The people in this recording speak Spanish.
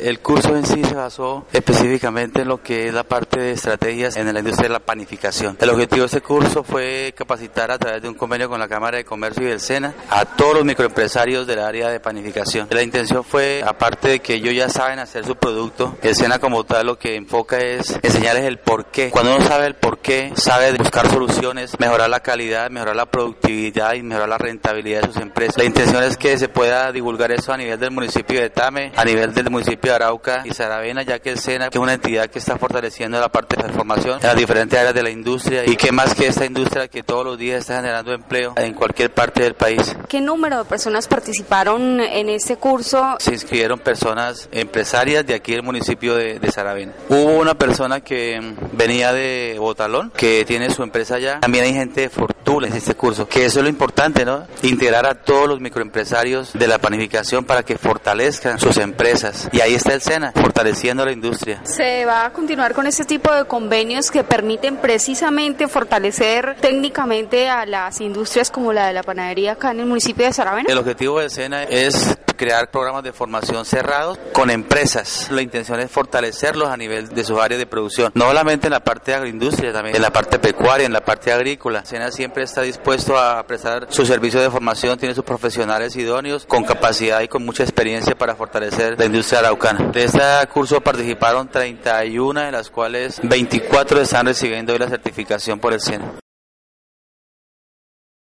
El curso en sí se basó específicamente en lo que es la parte de estrategias en la industria de la panificación. El objetivo de este curso fue capacitar a través de un convenio con la Cámara de Comercio y del SENA a todos los microempresarios del área de panificación. La intención fue, aparte de que ellos ya saben hacer su producto, el SENA como tal lo que enfoca es enseñarles el por qué. Cuando uno sabe el por qué, sabe buscar soluciones, mejorar la calidad, mejorar la productividad y mejorar la rentabilidad de sus empresas. La intención es que se pueda divulgar eso a nivel del municipio de Tame, a nivel del municipio Arauca y Saravena, ya que el SENA, que es una entidad que está fortaleciendo la parte de transformación en las diferentes áreas de la industria y que más que esta industria que todos los días está generando empleo en cualquier parte del país. ¿Qué número de personas participaron en este curso? Se inscribieron personas empresarias de aquí del municipio de, de Saravena. Hubo una persona que venía de Botalón, que tiene su empresa allá. También hay gente de Fortuna en este curso, que eso es lo importante, ¿no? Integrar a todos los microempresarios de la panificación para que fortalezcan sus empresas. Y ahí está el SENA, fortaleciendo la industria. ¿Se va a continuar con este tipo de convenios que permiten precisamente fortalecer técnicamente a las industrias como la de la panadería acá en el municipio de Saravena? El objetivo del SENA es crear programas de formación cerrados con empresas. La intención es fortalecerlos a nivel de sus áreas de producción, no solamente en la parte de agroindustria, también en la parte pecuaria, en la parte agrícola. SENA siempre está dispuesto a prestar su servicio de formación, tiene sus profesionales idóneos con capacidad y con mucha experiencia para fortalecer la industria araucana. De este curso participaron 31, de las cuales 24 están recibiendo hoy la certificación por el SENA.